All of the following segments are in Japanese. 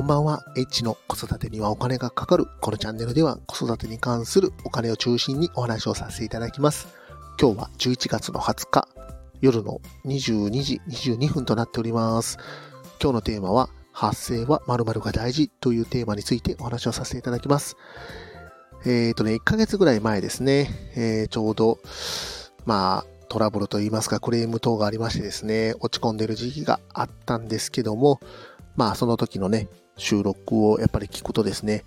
こんばんは。H の子育てにはお金がかかる。このチャンネルでは子育てに関するお金を中心にお話をさせていただきます。今日は11月の20日、夜の22時22分となっております。今日のテーマは、発生は〇〇が大事というテーマについてお話をさせていただきます。えっ、ー、とね、1ヶ月ぐらい前ですね、えー、ちょうど、まあ、トラブルといいますか、クレーム等がありましてですね、落ち込んでる時期があったんですけども、まあその時のね、収録をやっぱり聞くとですね、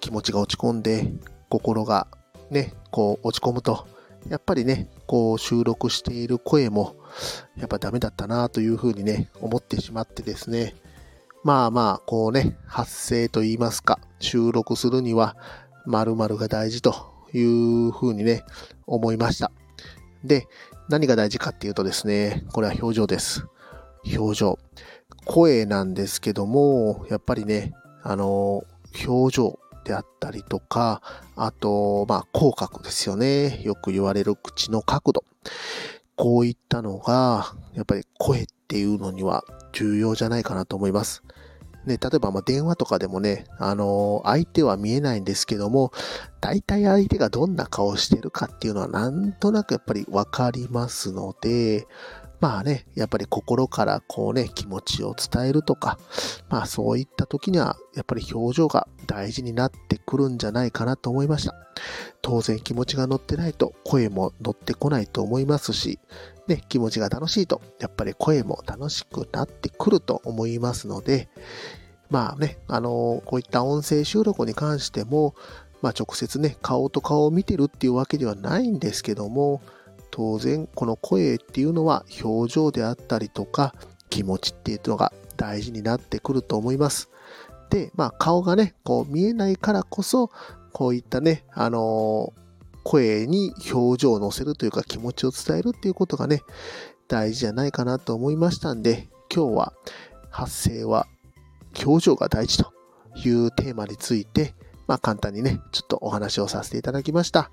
気持ちが落ち込んで、心がね、こう落ち込むと、やっぱりね、こう収録している声も、やっぱダメだったなというふうにね、思ってしまってですね、まあまあ、こうね、発声と言いますか、収録するには、〇〇が大事というふうにね、思いました。で、何が大事かっていうとですね、これは表情です。表情。声なんですけども、やっぱりね、あの、表情であったりとか、あと、まあ、口角ですよね。よく言われる口の角度。こういったのが、やっぱり声っていうのには重要じゃないかなと思います。ね、例えばまあ電話とかでもね、あのー、相手は見えないんですけども、大体相手がどんな顔してるかっていうのはなんとなくやっぱりわかりますので、まあね、やっぱり心からこうね、気持ちを伝えるとか、まあそういった時には、やっぱり表情が大事になってくるんじゃないかなと思いました。当然気持ちが乗ってないと声も乗ってこないと思いますし、ね、気持ちが楽しいと、やっぱり声も楽しくなってくると思いますので、まあね、あのこういった音声収録に関しても、まあ直接ね、顔と顔を見てるっていうわけではないんですけども、当然この声っていうのは表情であったりとか気持ちっていうのが大事になってくると思います。で、まあ顔がね、こう見えないからこそ、こういったね、あのー、声に表情を乗せるというか気持ちを伝えるっていうことがね、大事じゃないかなと思いましたんで、今日は発声は表情が大事というテーマについて、まあ簡単にね、ちょっとお話をさせていただきました。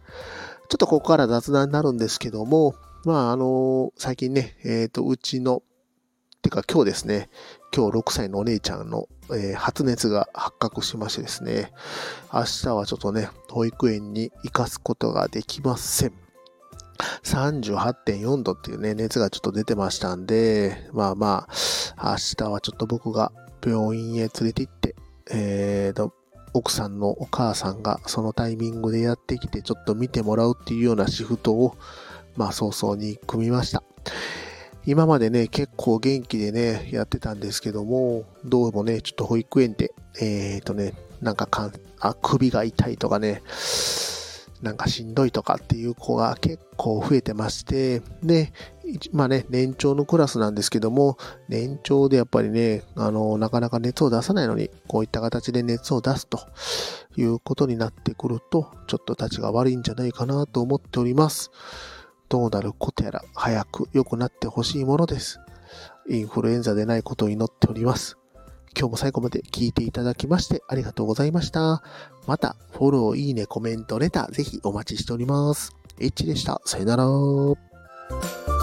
ちょっとここから雑談になるんですけども、まあ、あの、最近ね、えっ、ー、と、うちの、てか今日ですね、今日6歳のお姉ちゃんの、えー、発熱が発覚しましてですね、明日はちょっとね、保育園に行かすことができません。38.4度っていうね、熱がちょっと出てましたんで、まあまあ、明日はちょっと僕が病院へ連れて行って、えーと、奥さんのお母さんがそのタイミングでやってきてちょっと見てもらうっていうようなシフトを、まあ早々に組みました。今までね、結構元気でね、やってたんですけども、どうもね、ちょっと保育園で、えっ、ー、とね、なんかかん、あ、首が痛いとかね、なんかしんどいとかっていう子が結構増えてまして、で、まあね、年長のクラスなんですけども、年長でやっぱりね、あの、なかなか熱を出さないのに、こういった形で熱を出すということになってくると、ちょっと立ちが悪いんじゃないかなと思っております。どうなることやら早く良くなってほしいものです。インフルエンザでないことを祈っております。今日も最後まで聞いていただきましてありがとうございました。また、フォロー、いいね、コメント、レター、ぜひお待ちしております。エッチでした。さよなら。